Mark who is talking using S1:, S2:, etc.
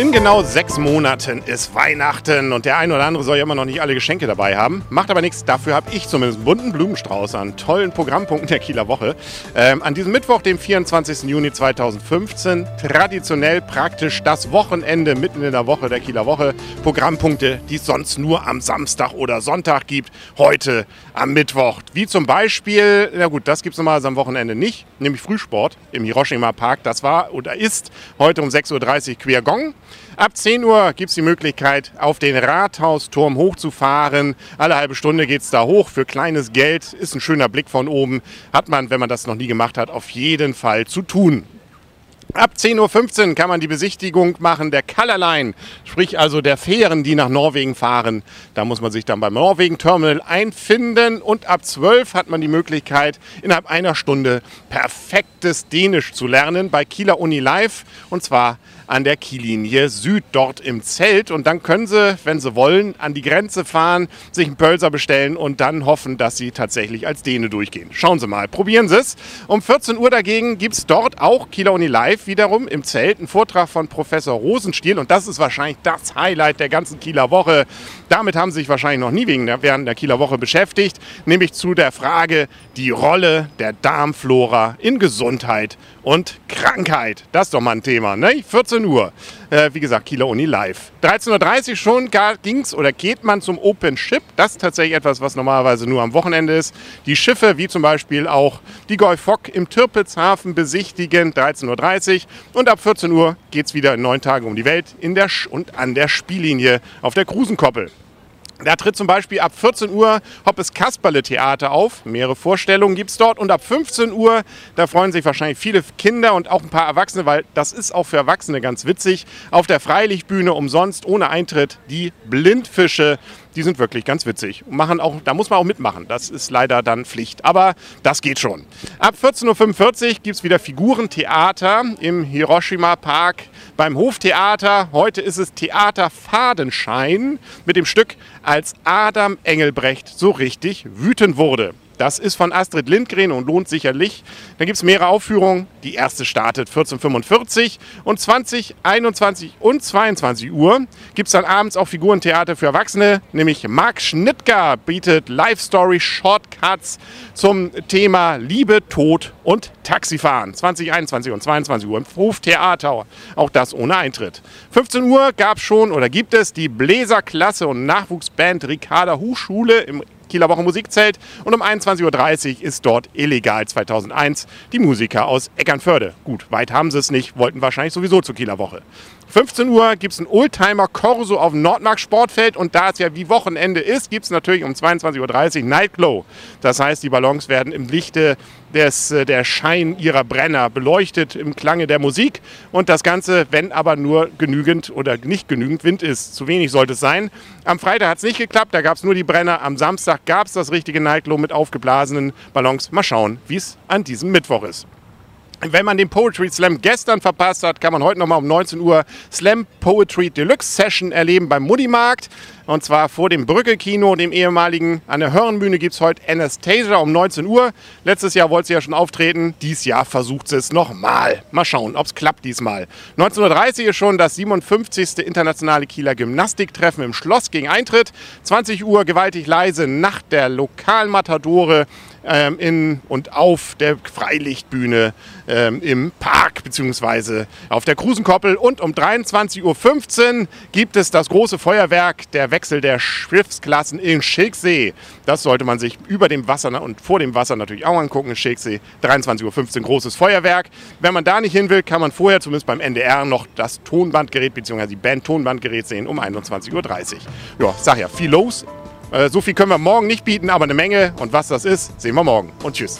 S1: In genau sechs Monaten ist Weihnachten und der ein oder andere soll ja immer noch nicht alle Geschenke dabei haben. Macht aber nichts, dafür habe ich zumindest einen bunten Blumenstrauß an tollen Programmpunkten der Kieler Woche. Ähm, an diesem Mittwoch, dem 24. Juni 2015, traditionell praktisch das Wochenende mitten in der Woche der Kieler Woche. Programmpunkte, die es sonst nur am Samstag oder Sonntag gibt, heute am Mittwoch. Wie zum Beispiel, na gut, das gibt es normalerweise am Wochenende nicht, nämlich Frühsport im Hiroshima Park. Das war oder ist heute um 6.30 Uhr Gong. Ab 10 Uhr gibt es die Möglichkeit, auf den Rathausturm hochzufahren. Alle halbe Stunde geht es da hoch für kleines Geld. Ist ein schöner Blick von oben. Hat man, wenn man das noch nie gemacht hat, auf jeden Fall zu tun. Ab 10.15 Uhr kann man die Besichtigung machen der Colorline, sprich also der Fähren, die nach Norwegen fahren. Da muss man sich dann beim Norwegen Terminal einfinden und ab 12 hat man die Möglichkeit, innerhalb einer Stunde perfektes Dänisch zu lernen bei Kieler Uni Live und zwar an der Kiellinie Süd, dort im Zelt. Und dann können Sie, wenn Sie wollen, an die Grenze fahren, sich einen Pölser bestellen und dann hoffen, dass Sie tatsächlich als Däne durchgehen. Schauen Sie mal, probieren Sie es. Um 14 Uhr dagegen gibt es dort auch Kieler Uni Live wiederum im Zelt einen Vortrag von Professor Rosenstiel. Und das ist wahrscheinlich das Highlight der ganzen Kieler Woche. Damit haben Sie sich wahrscheinlich noch nie wegen der, während der Kieler Woche beschäftigt, nämlich zu der Frage, die Rolle der Darmflora in Gesundheit und Krankheit. Das ist doch mal ein Thema, ne? 14 Uhr. Äh, wie gesagt, Kieler Uni live. 13.30 Uhr schon ging es oder geht man zum Open Ship. Das ist tatsächlich etwas, was normalerweise nur am Wochenende ist. Die Schiffe, wie zum Beispiel auch die Goy Fock im Türpitzhafen besichtigen. 13.30 Uhr. Und ab 14 Uhr geht es wieder in neun Tagen um die Welt in der Sch und an der Spiellinie auf der Krusenkoppel. Da tritt zum Beispiel ab 14 Uhr Hoppes Kasperle Theater auf. Mehrere Vorstellungen gibt es dort. Und ab 15 Uhr, da freuen sich wahrscheinlich viele Kinder und auch ein paar Erwachsene, weil das ist auch für Erwachsene ganz witzig. Auf der Freilichtbühne umsonst, ohne Eintritt, die Blindfische die sind wirklich ganz witzig. Und machen auch, da muss man auch mitmachen. Das ist leider dann Pflicht. Aber das geht schon. Ab 14.45 Uhr gibt es wieder Figurentheater im Hiroshima Park beim Hoftheater. Heute ist es Theater Fadenschein mit dem Stück Als Adam Engelbrecht so richtig wütend wurde. Das ist von Astrid Lindgren und lohnt sicherlich. Dann gibt es mehrere Aufführungen. Die erste startet 14.45 und 20, 21 und 22 Uhr gibt es dann abends auch Figurentheater für Erwachsene, nämlich Marc Schnittger bietet Live-Story Shortcuts zum Thema Liebe, Tod und Taxifahren. 20, 21 und 22 Uhr im Hoftheater. Auch das ohne Eintritt. 15 Uhr gab es schon oder gibt es die Bläserklasse und Nachwuchsband Ricarda Hochschule im Kieler Woche Musikzelt und um 21.30 Uhr ist dort illegal 2001 die Musiker aus Eckernförde. Gut, weit haben sie es nicht, wollten wahrscheinlich sowieso zur Kieler Woche. 15 Uhr gibt es einen Oldtimer Corso auf dem Nordmark Sportfeld und da es ja wie Wochenende ist, gibt es natürlich um 22.30 Uhr Nightglow. Das heißt, die Ballons werden im Lichte des, äh, der Schein ihrer Brenner beleuchtet im Klange der Musik und das Ganze, wenn aber nur genügend oder nicht genügend Wind ist. Zu wenig sollte es sein. Am Freitag hat es nicht geklappt, da gab es nur die Brenner. Am Samstag gab es das richtige Nightglow mit aufgeblasenen Ballons. Mal schauen, wie es an diesem Mittwoch ist. Wenn man den Poetry Slam gestern verpasst hat, kann man heute nochmal um 19 Uhr Slam Poetry Deluxe Session erleben beim Muddymarkt. Und zwar vor dem Brücke-Kino, dem ehemaligen. An der Hörnbühne gibt es heute Anastasia um 19 Uhr. Letztes Jahr wollte sie ja schon auftreten. Dies Jahr versucht sie es nochmal. Mal schauen, ob es klappt diesmal. 19.30 Uhr ist schon das 57. internationale Kieler Gymnastiktreffen im Schloss gegen Eintritt. 20 Uhr gewaltig leise Nacht der Lokalmatadore ähm, in und auf der Freilichtbühne ähm, im Park bzw. auf der Krusenkoppel. Und um 23.15 Uhr gibt es das große Feuerwerk, der Wechsel der Schiffsklassen in Schilksee. Das sollte man sich über dem Wasser und vor dem Wasser natürlich auch angucken. Schilksee 23.15 Uhr großes Feuerwerk. Wenn man da nicht hin will, kann man vorher zumindest beim NDR noch das Tonbandgerät bzw. die Band Tonbandgerät sehen um 21.30 Uhr. Ja, sag ja, viel los so viel können wir morgen nicht bieten, aber eine Menge. Und was das ist, sehen wir morgen. Und tschüss.